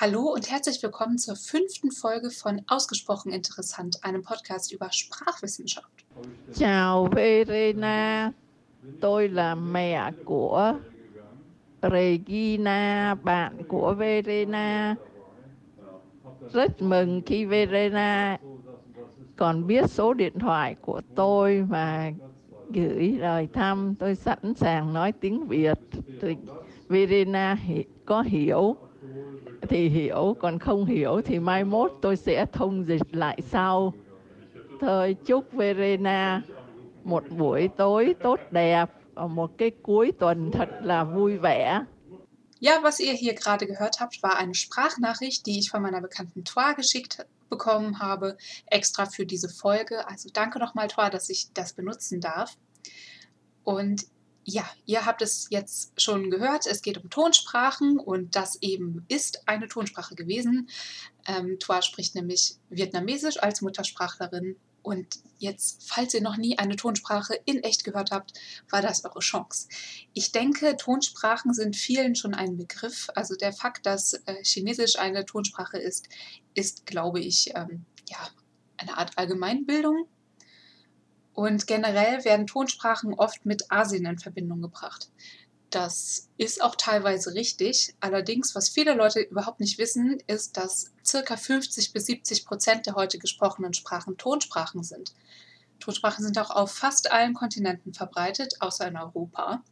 Hallo und herzlich willkommen zur fünften Folge von Ausgesprochen Interessant, einem Podcast über Sprachwissenschaft. Chào Verena, tôi là mẹ của Regina, bạn của Verena. Rất mừng khi Verena còn biết số điện thoại của tôi và gửi lời thăm. Tôi sẵn sàng nói tiếng Việt. Verena có hiểu thì hiểu, còn không hiểu thì mai mốt tôi sẽ thông dịch lại sau. Thôi chúc Verena một buổi tối tốt đẹp một cái cuối tuần thật là vui vẻ. Ja, was ihr hier gerade gehört habt, war eine Sprachnachricht, die ich von meiner bekannten Toa geschickt bekommen habe, extra für diese Folge. Also danke nochmal, Toa, dass ich das benutzen darf. Und ja, ihr habt es jetzt schon gehört, es geht um Tonsprachen und das eben ist eine Tonsprache gewesen. Ähm, Toa spricht nämlich Vietnamesisch als Muttersprachlerin und jetzt, falls ihr noch nie eine Tonsprache in echt gehört habt, war das eure Chance. Ich denke, Tonsprachen sind vielen schon ein Begriff. Also der Fakt, dass äh, Chinesisch eine Tonsprache ist, ist, glaube ich, ähm, ja, eine Art Allgemeinbildung und generell werden Tonsprachen oft mit Asien in Verbindung gebracht. Das ist auch teilweise richtig. Allerdings, was viele Leute überhaupt nicht wissen, ist, dass ca. 50 bis 70 Prozent der heute gesprochenen Sprachen Tonsprachen sind. Tonsprachen sind auch auf fast allen Kontinenten verbreitet, außer in Europa.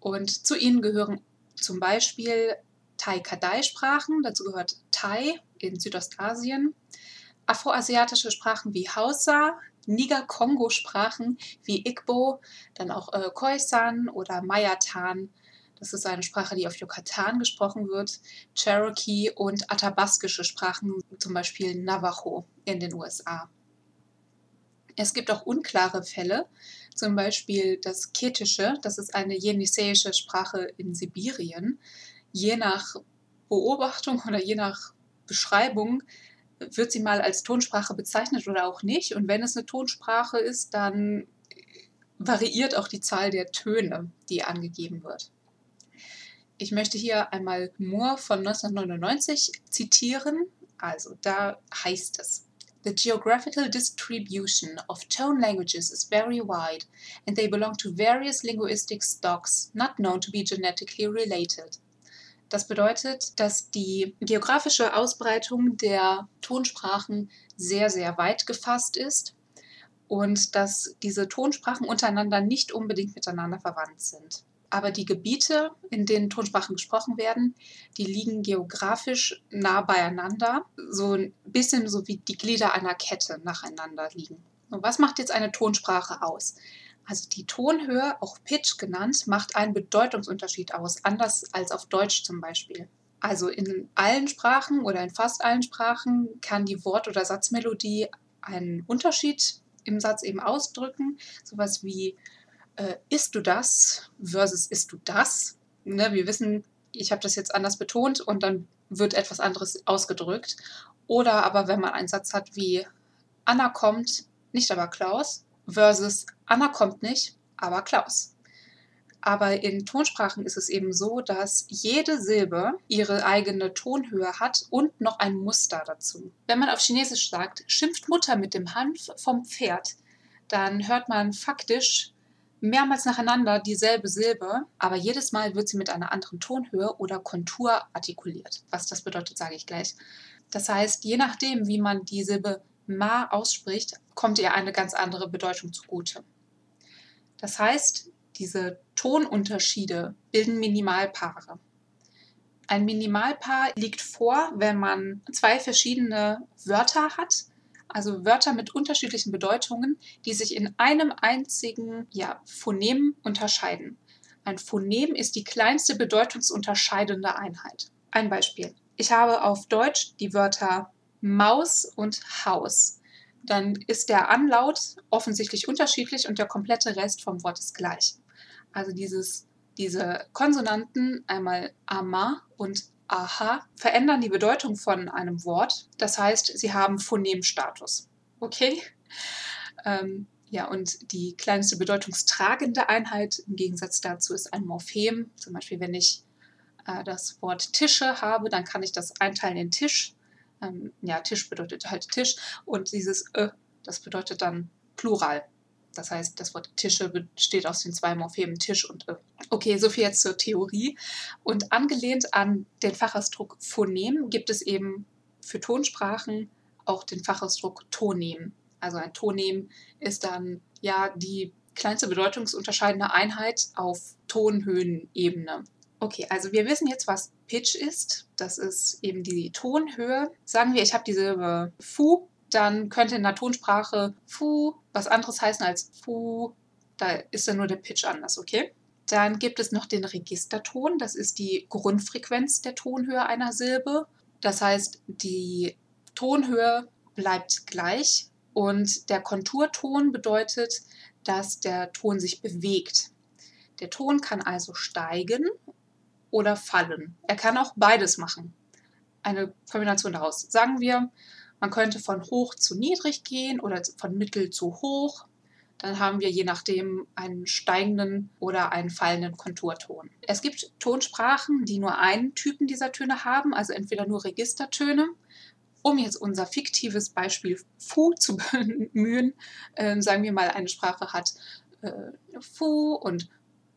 Und zu ihnen gehören zum Beispiel Thai-Kadai-Sprachen, dazu gehört Thai in Südostasien, afroasiatische Sprachen wie Hausa, Niger-Kongo-Sprachen wie Igbo, dann auch äh, Khoisan oder Mayatan. Das ist eine Sprache, die auf Yucatan gesprochen wird. Cherokee und athabaskische Sprachen, zum Beispiel Navajo in den USA. Es gibt auch unklare Fälle, zum Beispiel das Ketische, das ist eine jenisseische Sprache in Sibirien. Je nach Beobachtung oder je nach Beschreibung wird sie mal als Tonsprache bezeichnet oder auch nicht. Und wenn es eine Tonsprache ist, dann variiert auch die Zahl der Töne, die angegeben wird. Ich möchte hier einmal Moore von 1999 zitieren. Also da heißt es, The geographical distribution of tone languages is very wide, and they belong to various linguistic stocks not known to be genetically related. Das bedeutet, dass die geografische Ausbreitung der Tonsprachen sehr, sehr weit gefasst ist und dass diese Tonsprachen untereinander nicht unbedingt miteinander verwandt sind. Aber die Gebiete, in denen Tonsprachen gesprochen werden, die liegen geografisch nah beieinander, so ein bisschen so wie die Glieder einer Kette nacheinander liegen. Und was macht jetzt eine Tonsprache aus? Also die Tonhöhe, auch Pitch genannt, macht einen Bedeutungsunterschied aus, anders als auf Deutsch zum Beispiel. Also in allen Sprachen oder in fast allen Sprachen kann die Wort- oder Satzmelodie einen Unterschied im Satz eben ausdrücken. Sowas wie äh, isst du das versus isst du das. Ne, wir wissen, ich habe das jetzt anders betont und dann wird etwas anderes ausgedrückt. Oder aber wenn man einen Satz hat wie Anna kommt, nicht aber Klaus, versus Anna kommt nicht, aber Klaus. Aber in Tonsprachen ist es eben so, dass jede Silbe ihre eigene Tonhöhe hat und noch ein Muster dazu. Wenn man auf Chinesisch sagt, schimpft Mutter mit dem Hanf vom Pferd, dann hört man faktisch mehrmals nacheinander dieselbe Silbe, aber jedes Mal wird sie mit einer anderen Tonhöhe oder Kontur artikuliert. Was das bedeutet, sage ich gleich. Das heißt, je nachdem, wie man die Silbe Ma ausspricht, kommt ihr eine ganz andere Bedeutung zugute. Das heißt, diese Tonunterschiede bilden Minimalpaare. Ein Minimalpaar liegt vor, wenn man zwei verschiedene Wörter hat, also Wörter mit unterschiedlichen Bedeutungen, die sich in einem einzigen ja, Phonem unterscheiden. Ein Phonem ist die kleinste bedeutungsunterscheidende Einheit. Ein Beispiel. Ich habe auf Deutsch die Wörter Maus und Haus, dann ist der Anlaut offensichtlich unterschiedlich und der komplette Rest vom Wort ist gleich. Also dieses, diese Konsonanten, einmal ama und aha, verändern die Bedeutung von einem Wort. Das heißt, sie haben Phonemstatus. Okay? Ähm, ja, und die kleinste bedeutungstragende Einheit im Gegensatz dazu ist ein Morphem. Zum Beispiel, wenn ich äh, das Wort Tische habe, dann kann ich das einteilen in Tisch. Ähm, ja, Tisch bedeutet halt Tisch und dieses Ö, das bedeutet dann Plural. Das heißt, das Wort Tische besteht aus den zwei Morphemen Tisch und Ö. Okay, soviel jetzt zur Theorie. Und angelehnt an den Fachausdruck Phonem gibt es eben für Tonsprachen auch den Fachausdruck Tonem. Also ein Tonem ist dann ja die kleinste bedeutungsunterscheidende Einheit auf Tonhöhenebene. Okay, also wir wissen jetzt, was Pitch ist. Das ist eben die Tonhöhe. Sagen wir, ich habe die Silbe Fu, dann könnte in der Tonsprache Fu was anderes heißen als Fu. Da ist dann nur der Pitch anders, okay? Dann gibt es noch den Registerton. Das ist die Grundfrequenz der Tonhöhe einer Silbe. Das heißt, die Tonhöhe bleibt gleich und der Konturton bedeutet, dass der Ton sich bewegt. Der Ton kann also steigen oder fallen. Er kann auch beides machen. Eine Kombination daraus. Sagen wir, man könnte von hoch zu niedrig gehen oder von mittel zu hoch. Dann haben wir je nachdem einen steigenden oder einen fallenden Konturton. Es gibt Tonsprachen, die nur einen Typen dieser Töne haben, also entweder nur Registertöne. Um jetzt unser fiktives Beispiel Fu zu bemühen, äh, sagen wir mal, eine Sprache hat äh, Fu und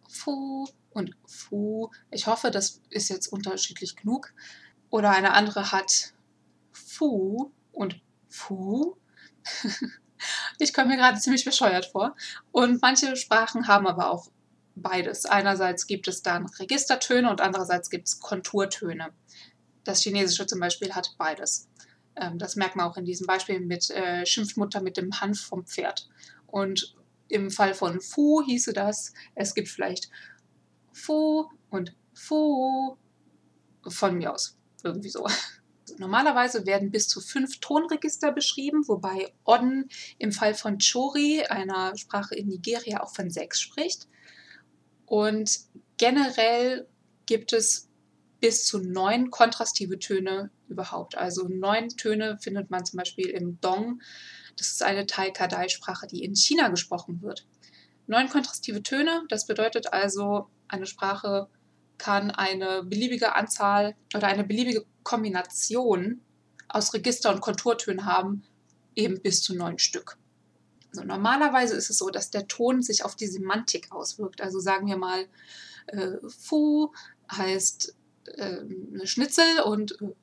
Fu und Fu. Ich hoffe, das ist jetzt unterschiedlich genug. Oder eine andere hat Fu und Fu. ich komme mir gerade ziemlich bescheuert vor. Und manche Sprachen haben aber auch beides. Einerseits gibt es dann Registertöne und andererseits gibt es Konturtöne. Das Chinesische zum Beispiel hat beides. Ähm, das merkt man auch in diesem Beispiel mit äh, Schimpfmutter mit dem Hanf vom Pferd. Und im Fall von Fu hieße das, es gibt vielleicht Fu und Fu von mir aus. Irgendwie so. Normalerweise werden bis zu fünf Tonregister beschrieben, wobei Odden im Fall von Chori, einer Sprache in Nigeria, auch von sechs spricht. Und generell gibt es bis zu neun kontrastive Töne überhaupt. Also neun Töne findet man zum Beispiel im Dong. Das ist eine Tai-Kadai-Sprache, die in China gesprochen wird. Neun kontrastive Töne, das bedeutet also, eine Sprache kann eine beliebige Anzahl oder eine beliebige Kombination aus Register- und Konturtönen haben, eben bis zu neun Stück. Also normalerweise ist es so, dass der Ton sich auf die Semantik auswirkt. Also sagen wir mal, äh, Fu heißt äh, Schnitzel und äh,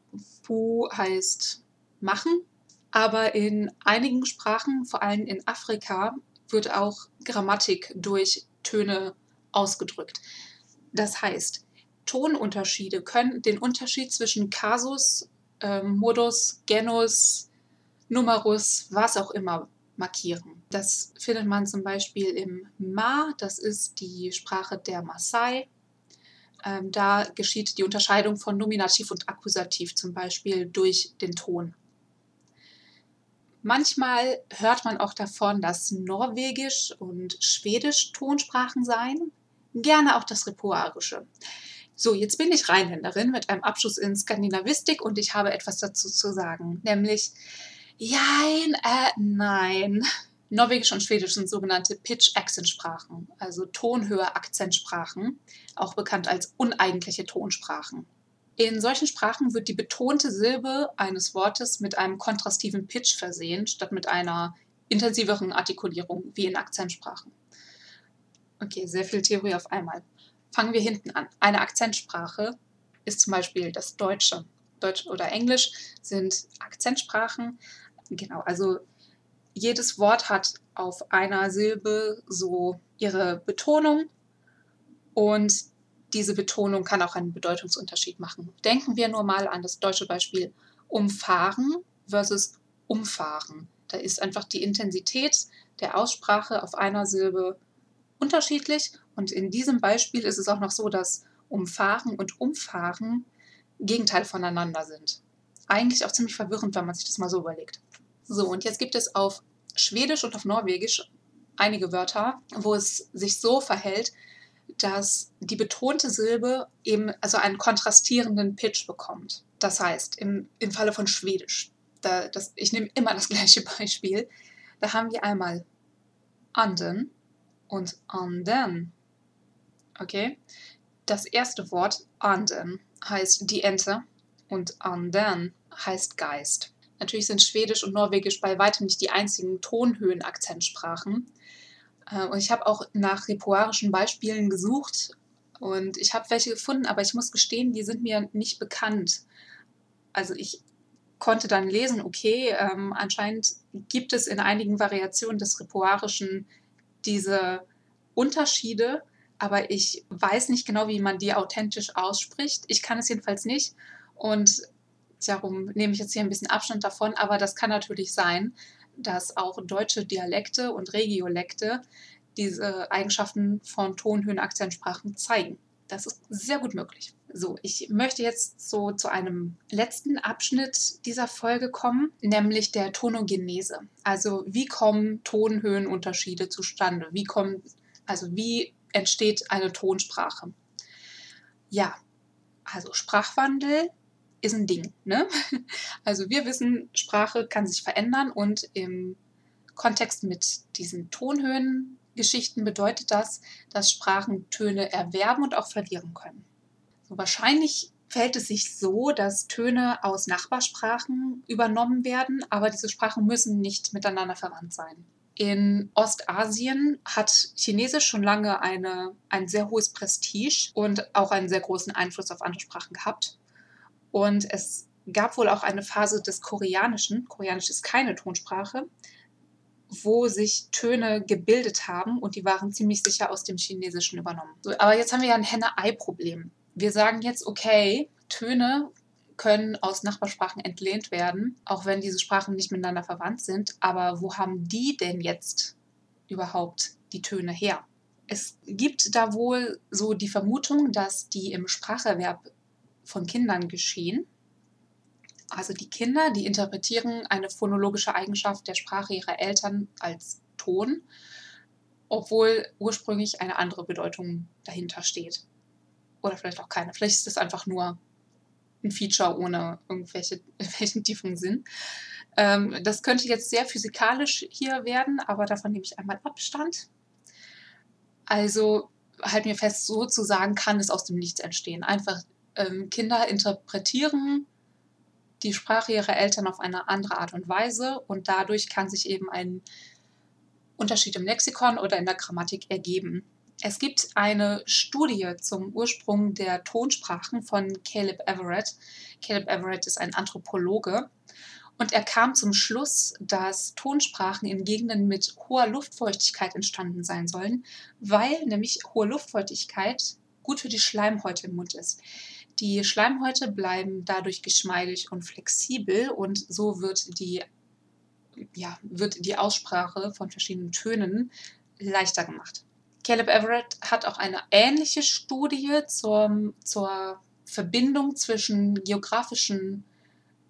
Fu heißt machen. Aber in einigen Sprachen, vor allem in Afrika, wird auch Grammatik durch Töne ausgedrückt. Das heißt, Tonunterschiede können den Unterschied zwischen Kasus, äh, Modus, Genus, Numerus, was auch immer markieren. Das findet man zum Beispiel im Ma, das ist die Sprache der Maasai. Ähm, da geschieht die Unterscheidung von Nominativ und Akkusativ zum Beispiel durch den Ton. Manchmal hört man auch davon, dass Norwegisch und Schwedisch Tonsprachen seien, gerne auch das Ripuarische. So, jetzt bin ich Rheinländerin mit einem Abschluss in Skandinavistik und ich habe etwas dazu zu sagen, nämlich jein, äh, nein. Norwegisch und Schwedisch sind sogenannte Pitch-Accent-Sprachen, also Tonhöhe-Akzentsprachen, auch bekannt als uneigentliche Tonsprachen. In solchen Sprachen wird die betonte Silbe eines Wortes mit einem kontrastiven Pitch versehen, statt mit einer intensiveren Artikulierung wie in Akzentsprachen. Okay, sehr viel Theorie auf einmal. Fangen wir hinten an. Eine Akzentsprache ist zum Beispiel das Deutsche. Deutsch oder Englisch sind Akzentsprachen. Genau, also jedes Wort hat auf einer Silbe so ihre Betonung und diese Betonung kann auch einen Bedeutungsunterschied machen. Denken wir nur mal an das deutsche Beispiel umfahren versus umfahren. Da ist einfach die Intensität der Aussprache auf einer Silbe unterschiedlich und in diesem Beispiel ist es auch noch so, dass umfahren und umfahren Gegenteil voneinander sind. Eigentlich auch ziemlich verwirrend, wenn man sich das mal so überlegt. So, und jetzt gibt es auf Schwedisch und auf Norwegisch einige Wörter, wo es sich so verhält, dass die betonte Silbe eben also einen kontrastierenden Pitch bekommt. Das heißt, im, im Falle von Schwedisch, da, das, ich nehme immer das gleiche Beispiel, da haben wir einmal anden und anden. Okay? Das erste Wort, anden, heißt die Ente und anden heißt Geist. Natürlich sind Schwedisch und Norwegisch bei weitem nicht die einzigen Tonhöhen-Akzentsprachen. Äh, und ich habe auch nach ripuarischen Beispielen gesucht und ich habe welche gefunden, aber ich muss gestehen, die sind mir nicht bekannt. Also ich konnte dann lesen, okay, ähm, anscheinend gibt es in einigen Variationen des Ripuarischen diese Unterschiede, aber ich weiß nicht genau, wie man die authentisch ausspricht. Ich kann es jedenfalls nicht und darum nehme ich jetzt hier ein bisschen Abstand davon, aber das kann natürlich sein, dass auch deutsche Dialekte und Regiolekte diese Eigenschaften von Tonhöhen, Akzentsprachen zeigen. Das ist sehr gut möglich. So, ich möchte jetzt so zu einem letzten Abschnitt dieser Folge kommen, nämlich der Tonogenese. Also wie kommen Tonhöhenunterschiede zustande? Wie kommen, also wie entsteht eine Tonsprache? Ja, also Sprachwandel ist ein Ding. Ne? Also wir wissen, Sprache kann sich verändern und im Kontext mit diesen Tonhöhengeschichten bedeutet das, dass Sprachen Töne erwerben und auch verlieren können. So wahrscheinlich fällt es sich so, dass Töne aus Nachbarsprachen übernommen werden, aber diese Sprachen müssen nicht miteinander verwandt sein. In Ostasien hat Chinesisch schon lange eine, ein sehr hohes Prestige und auch einen sehr großen Einfluss auf andere Sprachen gehabt. Und es gab wohl auch eine Phase des Koreanischen, Koreanisch ist keine Tonsprache, wo sich Töne gebildet haben und die waren ziemlich sicher aus dem Chinesischen übernommen. So, aber jetzt haben wir ja ein Henne-Ei-Problem. Wir sagen jetzt, okay, Töne können aus Nachbarsprachen entlehnt werden, auch wenn diese Sprachen nicht miteinander verwandt sind. Aber wo haben die denn jetzt überhaupt die Töne her? Es gibt da wohl so die Vermutung, dass die im Spracherwerb von Kindern geschehen. Also die Kinder, die interpretieren eine phonologische Eigenschaft der Sprache ihrer Eltern als Ton, obwohl ursprünglich eine andere Bedeutung dahinter steht. Oder vielleicht auch keine. Vielleicht ist es einfach nur ein Feature ohne irgendwelche, irgendwelchen tiefen Sinn. Ähm, das könnte jetzt sehr physikalisch hier werden, aber davon nehme ich einmal Abstand. Also halt mir fest, sozusagen kann es aus dem Nichts entstehen. Einfach ähm, Kinder interpretieren die Sprache ihrer Eltern auf eine andere Art und Weise und dadurch kann sich eben ein Unterschied im Lexikon oder in der Grammatik ergeben. Es gibt eine Studie zum Ursprung der Tonsprachen von Caleb Everett. Caleb Everett ist ein Anthropologe und er kam zum Schluss, dass Tonsprachen in Gegenden mit hoher Luftfeuchtigkeit entstanden sein sollen, weil nämlich hohe Luftfeuchtigkeit gut für die Schleimhäute im Mund ist. Die Schleimhäute bleiben dadurch geschmeidig und flexibel und so wird die, ja, wird die Aussprache von verschiedenen Tönen leichter gemacht. Caleb Everett hat auch eine ähnliche Studie zur, zur Verbindung zwischen geografischen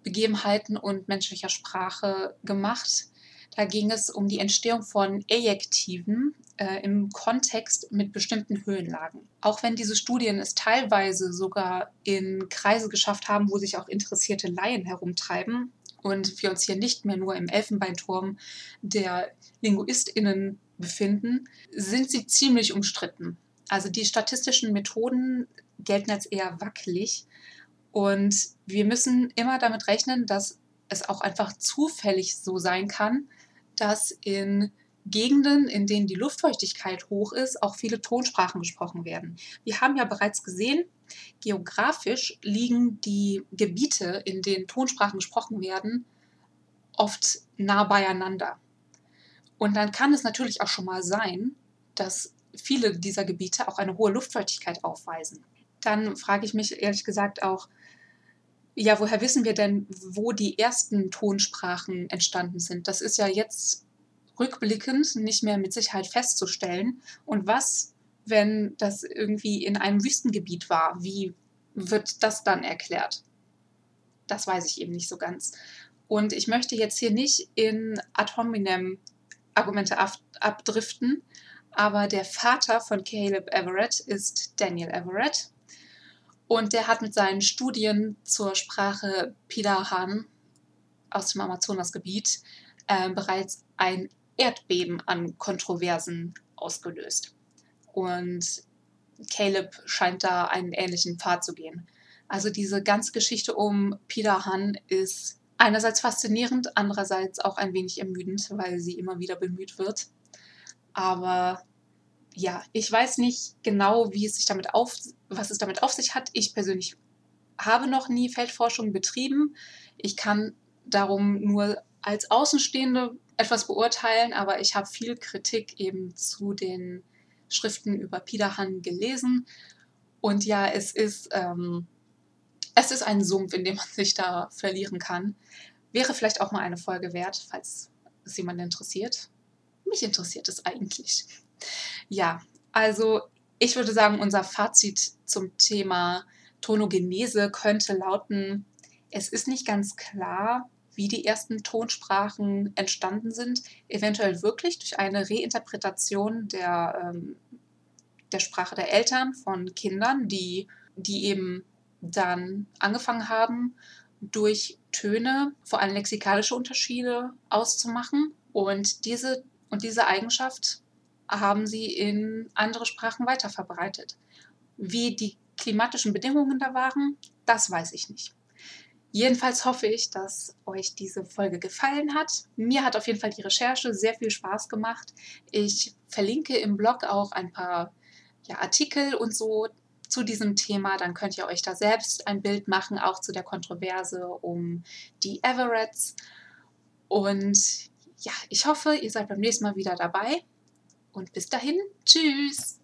Begebenheiten und menschlicher Sprache gemacht. Da ging es um die Entstehung von Ejektiven äh, im Kontext mit bestimmten Höhenlagen. Auch wenn diese Studien es teilweise sogar in Kreise geschafft haben, wo sich auch interessierte Laien herumtreiben und wir uns hier nicht mehr nur im Elfenbeinturm der LinguistInnen befinden, sind sie ziemlich umstritten. Also die statistischen Methoden gelten als eher wackelig und wir müssen immer damit rechnen, dass es auch einfach zufällig so sein kann, dass in Gegenden, in denen die Luftfeuchtigkeit hoch ist, auch viele Tonsprachen gesprochen werden. Wir haben ja bereits gesehen, geografisch liegen die Gebiete, in denen Tonsprachen gesprochen werden, oft nah beieinander. Und dann kann es natürlich auch schon mal sein, dass viele dieser Gebiete auch eine hohe Luftfeuchtigkeit aufweisen. Dann frage ich mich ehrlich gesagt auch, ja, woher wissen wir denn, wo die ersten Tonsprachen entstanden sind? Das ist ja jetzt rückblickend nicht mehr mit Sicherheit festzustellen. Und was, wenn das irgendwie in einem Wüstengebiet war? Wie wird das dann erklärt? Das weiß ich eben nicht so ganz. Und ich möchte jetzt hier nicht in ad hominem Argumente ab abdriften, aber der Vater von Caleb Everett ist Daniel Everett. Und der hat mit seinen Studien zur Sprache Pidahan aus dem Amazonasgebiet äh, bereits ein Erdbeben an Kontroversen ausgelöst. Und Caleb scheint da einen ähnlichen Pfad zu gehen. Also diese ganze Geschichte um Peter Han ist einerseits faszinierend, andererseits auch ein wenig ermüdend, weil sie immer wieder bemüht wird. Aber ja, ich weiß nicht genau, wie es sich damit auf, was es damit auf sich hat. Ich persönlich habe noch nie Feldforschung betrieben. Ich kann darum nur als Außenstehende etwas beurteilen, aber ich habe viel Kritik eben zu den Schriften über Pidahan gelesen. Und ja, es ist, ähm, es ist ein Sumpf, in dem man sich da verlieren kann. Wäre vielleicht auch mal eine Folge wert, falls es jemand interessiert. Mich interessiert es eigentlich. Ja, also ich würde sagen, unser Fazit zum Thema Tonogenese könnte lauten, es ist nicht ganz klar, wie die ersten Tonsprachen entstanden sind, eventuell wirklich durch eine Reinterpretation der, ähm, der Sprache der Eltern von Kindern, die, die eben dann angefangen haben, durch Töne vor allem lexikalische Unterschiede auszumachen. Und diese, und diese Eigenschaft haben sie in andere Sprachen weiterverbreitet. Wie die klimatischen Bedingungen da waren, das weiß ich nicht. Jedenfalls hoffe ich, dass euch diese Folge gefallen hat. Mir hat auf jeden Fall die Recherche sehr viel Spaß gemacht. Ich verlinke im Blog auch ein paar ja, Artikel und so zu diesem Thema. Dann könnt ihr euch da selbst ein Bild machen, auch zu der Kontroverse um die Everetts. Und ja, ich hoffe, ihr seid beim nächsten Mal wieder dabei. Und bis dahin, tschüss!